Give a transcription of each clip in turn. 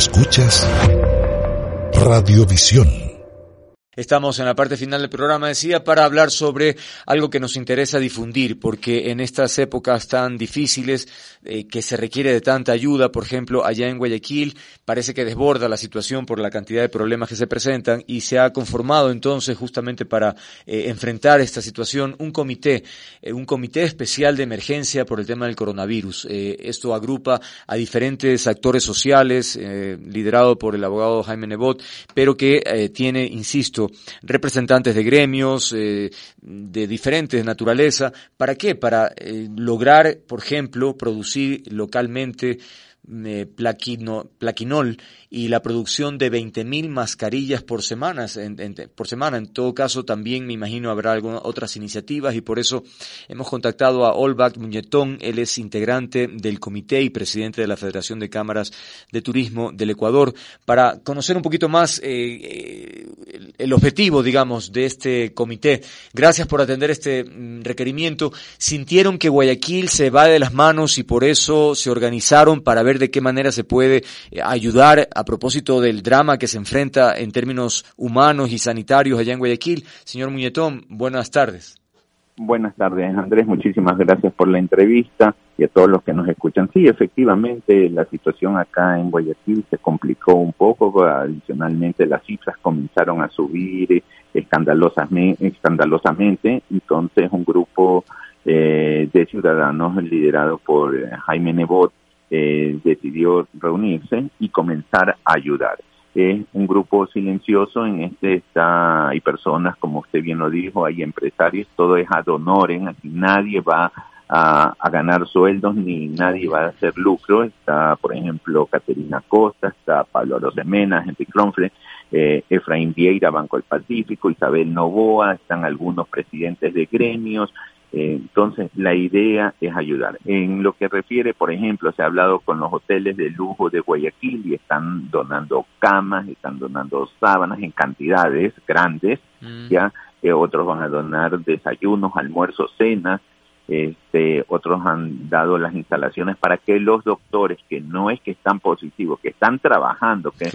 Escuchas Radiovisión. Estamos en la parte final del programa, decía, para hablar sobre algo que nos interesa difundir, porque en estas épocas tan difíciles, eh, que se requiere de tanta ayuda, por ejemplo, allá en Guayaquil, parece que desborda la situación por la cantidad de problemas que se presentan y se ha conformado entonces justamente para eh, enfrentar esta situación un comité, eh, un comité especial de emergencia por el tema del coronavirus. esto agrupa a diferentes actores sociales, liderado por el abogado Jaime Nebot, pero que tiene, insisto, representantes de gremios eh, de diferentes naturaleza. ¿Para qué? Para eh, lograr, por ejemplo, producir localmente eh, plaquinol y la producción de 20.000 mascarillas por, semanas, por semana. En todo caso, también me imagino habrá algunas otras iniciativas y por eso hemos contactado a Olbach Muñetón. Él es integrante del comité y presidente de la Federación de Cámaras de Turismo del Ecuador para conocer un poquito más eh, el objetivo, digamos, de este comité. Gracias por atender este mm, requerimiento. ¿Sintieron que Guayaquil se va de las manos y por eso se organizaron para ver de qué manera se puede eh, ayudar a propósito del drama que se enfrenta en términos humanos y sanitarios allá en Guayaquil. Señor Muñetón, buenas tardes. Buenas tardes, Andrés. Muchísimas gracias por la entrevista y a todos los que nos escuchan. Sí, efectivamente, la situación acá en Guayaquil se complicó un poco. Adicionalmente, las cifras comenzaron a subir escandalosamente. Entonces, un grupo eh, de ciudadanos liderado por eh, Jaime Nebot eh, decidió reunirse y comenzar a ayudar. Es un grupo silencioso, en este está, hay personas, como usted bien lo dijo, hay empresarios, todo es ad honorem, aquí nadie va a, ganar sueldos ni nadie va a hacer lucro. Está, por ejemplo, Caterina Costa, está Pablo Rosemena, Henry Cronfle, eh, Efraín Vieira, Banco del Pacífico, Isabel Novoa, están algunos presidentes de gremios, entonces, la idea es ayudar. En lo que refiere, por ejemplo, se ha hablado con los hoteles de lujo de Guayaquil y están donando camas, están donando sábanas en cantidades grandes, mm. ya, eh, otros van a donar desayunos, almuerzos, cenas, este, otros han dado las instalaciones para que los doctores que no es que están positivos, que están trabajando, que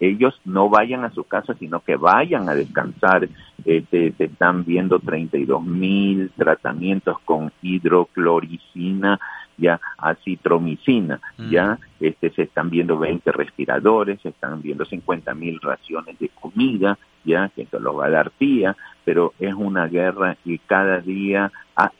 ellos no vayan a su casa, sino que vayan a descansar. Este, se están viendo 32 mil tratamientos con hidrocloricina, ya acitromicina, mm. ya este, se están viendo 20 respiradores, se están viendo 50 mil raciones de comida, ya que esto lo va a dar tía, pero es una guerra y cada día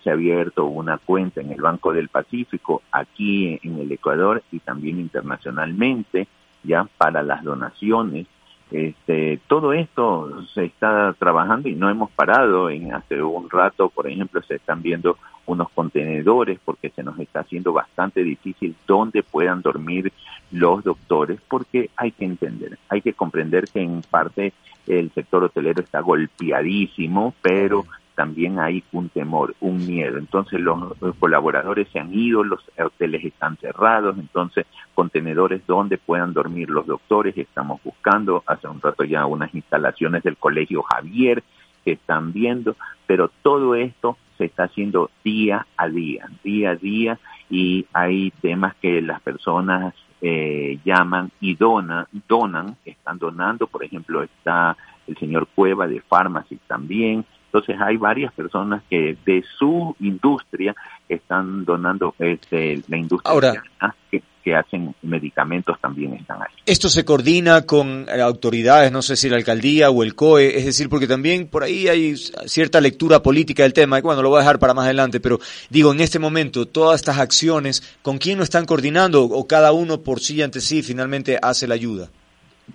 se ha abierto una cuenta en el Banco del Pacífico, aquí en el Ecuador y también internacionalmente, ya para las donaciones. Este, todo esto se está trabajando y no hemos parado. En hace un rato, por ejemplo, se están viendo unos contenedores porque se nos está haciendo bastante difícil dónde puedan dormir los doctores porque hay que entender, hay que comprender que en parte el sector hotelero está golpeadísimo, pero también hay un temor, un miedo. Entonces los, colaboradores se han ido, los hoteles están cerrados, entonces contenedores donde puedan dormir los doctores, estamos buscando, hace un rato ya unas instalaciones del Colegio Javier que están viendo, pero todo esto se está haciendo día a día, día a día, y hay temas que las personas eh, llaman y donan, donan, están donando, por ejemplo, está el señor Cueva de Pharmacy también, entonces hay varias personas que de su industria están donando este, la industria que, hacen medicamentos también están ahí. Esto se coordina con autoridades, no sé si la alcaldía o el COE, es decir, porque también por ahí hay cierta lectura política del tema, y bueno, lo voy a dejar para más adelante, pero digo, en este momento, todas estas acciones, ¿con quién lo están coordinando o cada uno por sí ante sí finalmente hace la ayuda?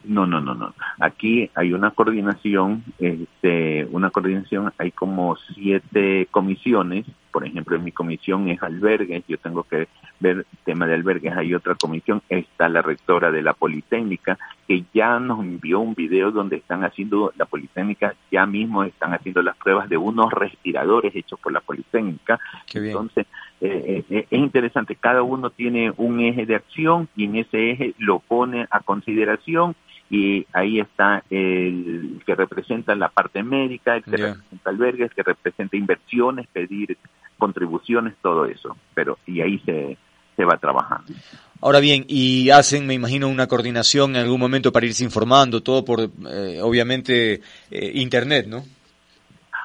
No, no, no, no. Aquí hay una coordinación, este, una coordinación, hay como siete comisiones, por ejemplo, en mi comisión es albergues, yo tengo que ver tema de albergues, hay otra comisión, está la rectora de la Politécnica, que ya nos envió un video donde están haciendo, la Politécnica ya mismo están haciendo las pruebas de unos respiradores hechos por la Politécnica. Entonces, eh, eh, es interesante, cada uno tiene un eje de acción y en ese eje lo pone a consideración y ahí está el que representa la parte médica, el que representa albergues, que representa inversiones, pedir contribuciones, todo eso. Pero y ahí se, se va trabajando. Ahora bien, y hacen, me imagino, una coordinación en algún momento para irse informando, todo por, eh, obviamente, eh, Internet, ¿no?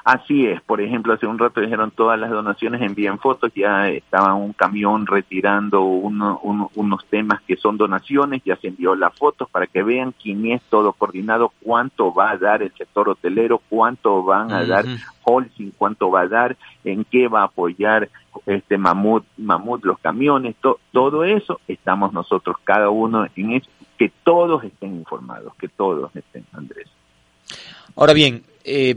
Así es, por ejemplo, hace un rato dijeron todas las donaciones envían fotos, ya estaba un camión retirando unos temas que son donaciones, ya se envió las fotos para que vean quién es todo coordinado, cuánto va a dar el sector hotelero, cuánto van a dar Holcim, cuánto va a dar, en qué va a apoyar este mamut, mamut los camiones, todo eso estamos nosotros, cada uno en eso, que todos estén informados, que todos estén, Andrés. Ahora bien, eh,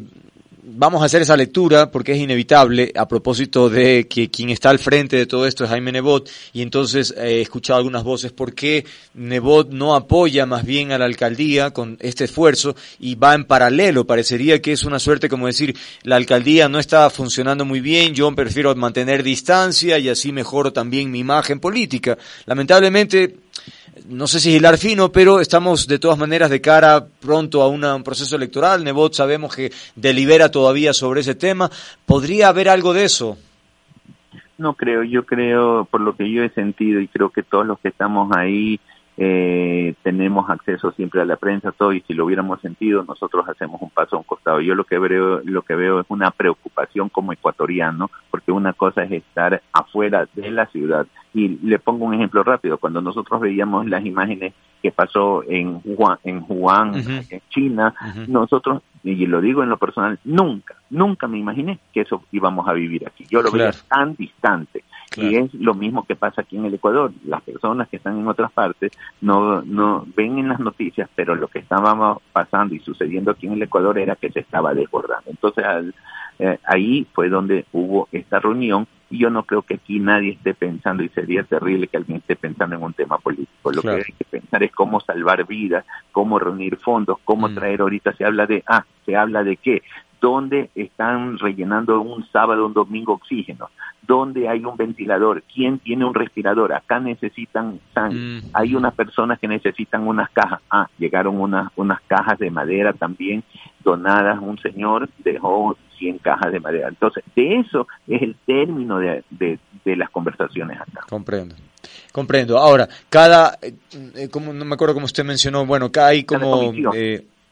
vamos a hacer esa lectura porque es inevitable a propósito de que quien está al frente de todo esto es Jaime Nebot y entonces eh, he escuchado algunas voces por qué Nebot no apoya más bien a la alcaldía con este esfuerzo y va en paralelo. Parecería que es una suerte como decir la alcaldía no está funcionando muy bien, yo prefiero mantener distancia y así mejoro también mi imagen política. Lamentablemente no sé si hilar fino, pero estamos de todas maneras de cara pronto a un proceso electoral. Nebot sabemos que delibera todavía sobre ese tema. ¿Podría haber algo de eso? No creo, yo creo, por lo que yo he sentido y creo que todos los que estamos ahí eh, tenemos acceso siempre a la prensa, todo, y si lo hubiéramos sentido, nosotros hacemos un paso a un costado. Yo lo que veo, lo que veo es una preocupación como ecuatoriano, porque una cosa es estar afuera de la ciudad. Y le pongo un ejemplo rápido, cuando nosotros veíamos las imágenes que pasó en Wuhan, en, Wuhan, en China, nosotros, y lo digo en lo personal, nunca, nunca me imaginé que eso íbamos a vivir aquí. Yo lo veía tan distante. Y es lo mismo que pasa aquí en el Ecuador. Las personas que están en otras partes no, no ven en las noticias, pero lo que estaba pasando y sucediendo aquí en el Ecuador era que se estaba desbordando. Entonces eh, ahí fue donde hubo esta reunión y yo no creo que aquí nadie esté pensando y sería terrible que alguien esté pensando en un tema político. Lo que hay que pensar es cómo salvar vidas, cómo reunir fondos, cómo mm. traer ahorita se habla de, ah, se habla de qué, dónde están rellenando un sábado, un domingo oxígeno, dónde hay un ventilador, quién tiene un respirador, acá necesitan sangre, mm. hay unas personas que necesitan unas cajas, ah, llegaron unas, unas cajas de madera también donadas, un señor dejó 100 cajas de madera, entonces de eso es el término de, de, las conversaciones acá. Comprendo. Comprendo. Ahora, cada, eh, eh, como no me acuerdo cómo usted mencionó, bueno, acá hay como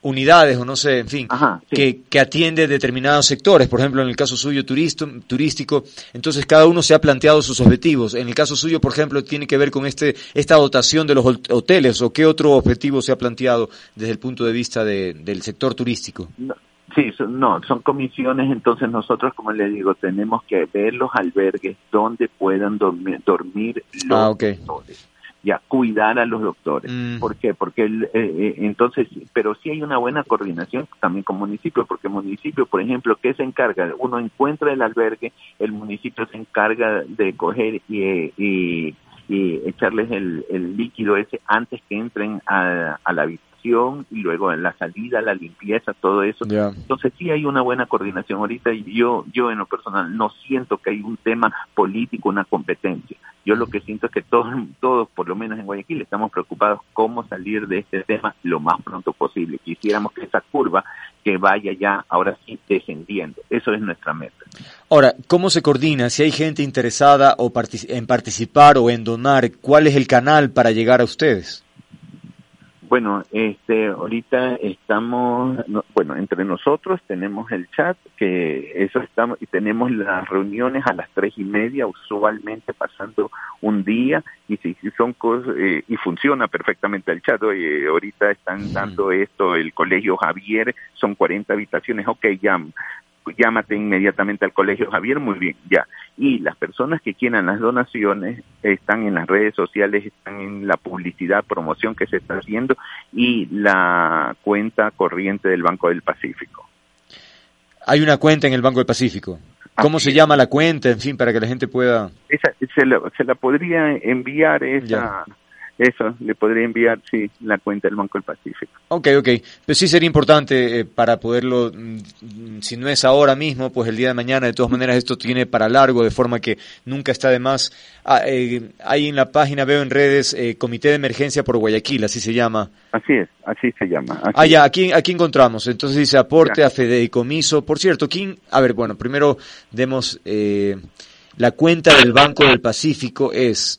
unidades o no sé, en fin, que, que, atiende determinados sectores, por ejemplo, en el caso suyo turisto, turístico, entonces cada uno se ha planteado sus objetivos. En el caso suyo, por ejemplo, tiene que ver con este esta dotación de los hoteles o qué otro objetivo se ha planteado desde el punto de vista de, del sector turístico. sí, no, son comisiones, entonces nosotros, como le digo, tenemos que ver los albergues donde puedan dormir, dormir los ah, ya cuidar a los doctores. Mm. ¿Por qué? Porque eh, eh, entonces, pero sí hay una buena coordinación también con municipios, porque municipio, por ejemplo, ¿qué se encarga? Uno encuentra el albergue, el municipio se encarga de coger y, y, echarles el, el, líquido ese antes que entren a, a la habitación y luego en la salida, la limpieza, todo eso. Entonces sí hay una buena coordinación ahorita y yo, yo en lo personal no siento que hay un tema político, una competencia. Yo lo que siento es que todos, todos, por lo menos en Guayaquil, estamos preocupados cómo salir de este tema lo más pronto posible. Quisiéramos que esa curva que vaya ya ahora sí descendiendo. Eso es nuestra meta. Ahora, ¿cómo se coordina? Si hay gente interesada o en participar o en donar, ¿cuál es el canal para llegar a ustedes? Bueno, este, ahorita estamos, bueno, entre nosotros tenemos el chat, que eso estamos, y tenemos las reuniones a las tres y media, usualmente pasando un día, y si, son cosas, eh, y funciona perfectamente el chat, oye, ahorita están dando esto, el colegio Javier, son 40 habitaciones, ok, ya, llámate inmediatamente al colegio Javier, muy bien, ya. Y las personas que quieran las donaciones están en las redes sociales, están en la publicidad, promoción que se está haciendo y la cuenta corriente del Banco del Pacífico. Hay una cuenta en el Banco del Pacífico. ¿Cómo se llama la cuenta? En fin, para que la gente pueda... Esa, se, la, se la podría enviar esa... Eso, le podría enviar, sí, la cuenta del Banco del Pacífico. Ok, ok. Pues sí sería importante eh, para poderlo, mm, si no es ahora mismo, pues el día de mañana, de todas maneras, esto tiene para largo, de forma que nunca está de más. Ah, eh, ahí en la página veo en redes eh, Comité de Emergencia por Guayaquil, así se llama. Así es, así se llama. ah, ya, aquí, aquí encontramos. Entonces dice aporte a Fedeicomiso. Por cierto, ¿quién? A ver, bueno, primero demos la cuenta del Banco del Pacífico es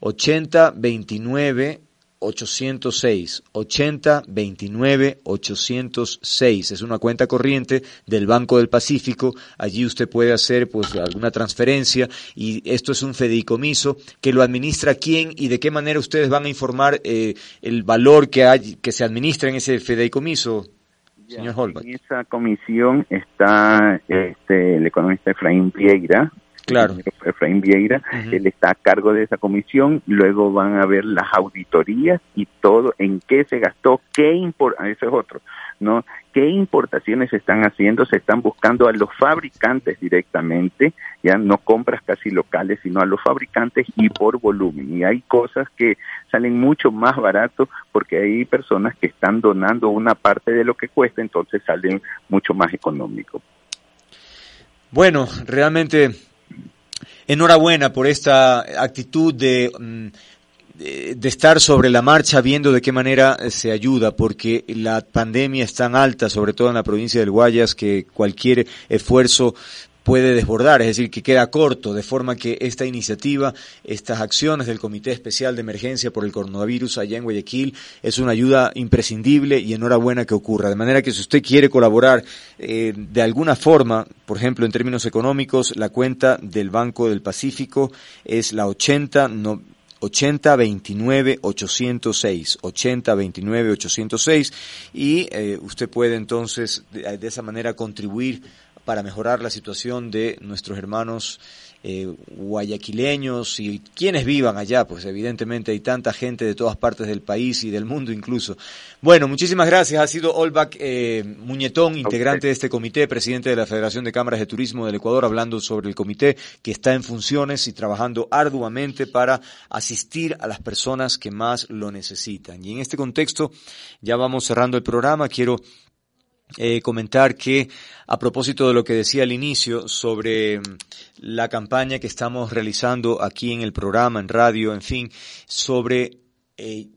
80 29 806 80 29 806 es una cuenta corriente del Banco del Pacífico. Allí usted puede hacer pues alguna transferencia y esto es un fideicomiso que lo administra quién y de qué manera ustedes van a informar eh, el valor que hay que se administra en ese fideicomiso señor Holbach en esa comisión está este, el economista Efraín Vieira Claro. Efraín Vieira, él está a cargo de esa comisión, luego van a ver las auditorías y todo, en qué se gastó, qué import ah, eso es otro, ¿no? ¿Qué importaciones se están haciendo? Se están buscando a los fabricantes directamente, ya no compras casi locales, sino a los fabricantes y por volumen. Y hay cosas que salen mucho más barato porque hay personas que están donando una parte de lo que cuesta, entonces salen mucho más económico. Bueno, realmente enhorabuena por esta actitud mm, de, de, estar sobre la marcha viendo de qué manera se ayuda, porque la pandemia es tan alta, sobre todo en la provincia del Guayas, que cualquier esfuerzo puede desbordar, es decir, que queda corto, de forma que esta iniciativa, estas acciones del Comité Especial de Emergencia por el Coronavirus allá en Guayaquil es una ayuda imprescindible y enhorabuena que ocurra. De manera que si usted quiere colaborar eh, de alguna forma, por ejemplo, en términos económicos, la cuenta del Banco del Pacífico es la 80 no, 80 29 806 80 29 806 y eh, usted puede entonces de esa manera contribuir para mejorar la situación de nuestros hermanos eh, guayaquileños y quienes vivan allá, pues evidentemente hay tanta gente de todas partes del país y del mundo incluso. Bueno, muchísimas gracias. Ha sido Olbach eh, Muñetón, integrante de este comité, presidente de la Federación de Cámaras de Turismo del Ecuador, hablando sobre el comité que está en funciones y trabajando arduamente para asistir a las personas que más lo necesitan. Y en este contexto, ya vamos cerrando el programa, quiero eh, comentar que a propósito de lo que decía al inicio sobre mm, la campaña que estamos realizando aquí en el programa, en radio, en fin, sobre eh,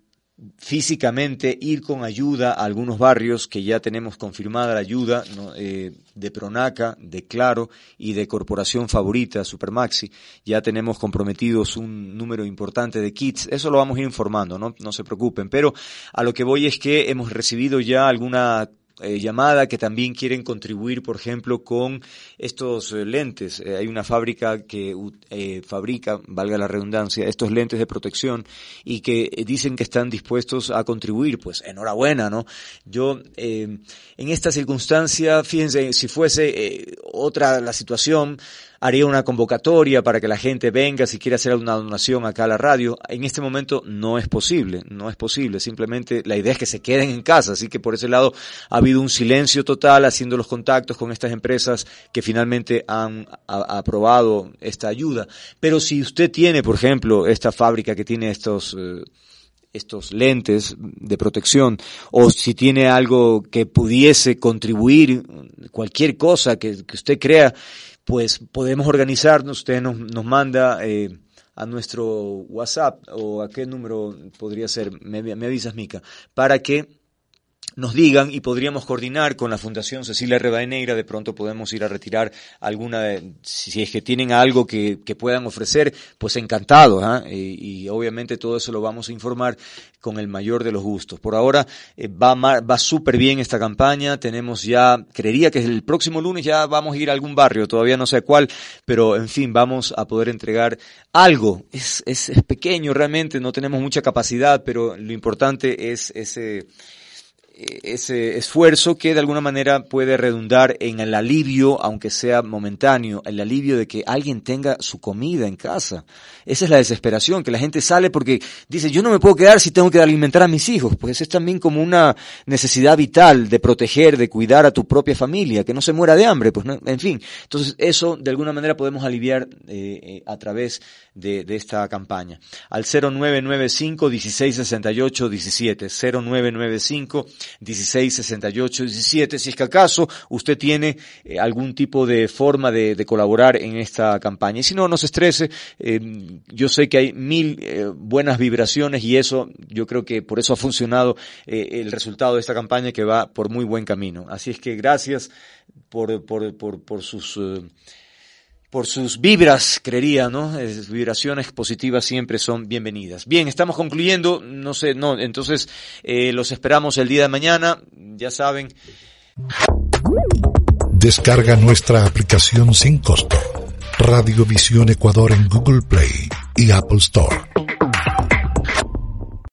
físicamente ir con ayuda a algunos barrios que ya tenemos confirmada la ayuda eh, de Pronaca, de Claro y de Corporación Favorita, Supermaxi. Ya tenemos comprometidos un número importante de kits. Eso lo vamos a ir informando, no, no se preocupen. Pero a lo que voy es que hemos recibido ya alguna eh, llamada que también quieren contribuir, por ejemplo, con estos eh, lentes. Eh, hay una fábrica que eh, fabrica, valga la redundancia, estos lentes de protección y que dicen que están dispuestos a contribuir. Pues enhorabuena, ¿no? Yo, en esta circunstancia, fíjense, si fuese otra la situación, haría una convocatoria para que la gente venga si quiere hacer una donación acá a la radio. En este momento no es posible, no es posible. Simplemente la idea es que se queden en casa. Así que por ese lado ha habido un silencio total haciendo los contactos con estas empresas que finalmente han aprobado esta ayuda. Pero si usted tiene, por ejemplo, esta fábrica que tiene estos... Eh, estos lentes de protección o si tiene algo que pudiese contribuir, cualquier cosa que, usted crea pues podemos organizarnos, usted nos, nos manda eh, a nuestro WhatsApp o a qué número podría ser, me, me avisas Mica, para que nos digan y podríamos coordinar con la Fundación Cecilia Negra, de pronto podemos ir a retirar alguna, si es que tienen algo que, que puedan ofrecer, pues encantado, ¿eh? y, y, obviamente todo eso lo vamos a informar con el mayor de los gustos. Por ahora eh, va, va súper bien esta campaña, tenemos ya, creería que el próximo lunes ya vamos a ir a algún barrio, todavía no sé cuál, pero en fin, vamos a poder entregar algo, es, es, es pequeño realmente, no tenemos mucha capacidad, pero lo importante es ese ese esfuerzo que de alguna manera puede redundar en el alivio, aunque sea momentáneo, el alivio de que alguien tenga su comida en casa. Esa es la desesperación, que la gente sale porque dice, yo no me puedo quedar si tengo que alimentar a mis hijos. Pues es también como una necesidad vital de proteger, de cuidar a tu propia familia, que no se muera de hambre. Pues en fin, entonces eso de alguna manera podemos aliviar eh, eh, a través de, de, esta campaña. Al 0995 1668 17, 0995 16 68 17. Si es que acaso usted tiene eh, algún tipo de forma de, colaborar en esta campaña. Y si no, no se estrese. Eh, yo sé que hay mil eh, buenas vibraciones y eso, yo creo que por eso ha funcionado el resultado de esta campaña que va por muy buen camino. Así es que gracias por, por, por, por sus por sus vibras, creería, ¿no? vibraciones positivas siempre son bienvenidas. Bien, estamos concluyendo, no sé, no, entonces eh, los esperamos el día de mañana, ya saben. Descarga nuestra aplicación sin costo. Radiovisión Ecuador en Google Play y Apple Store.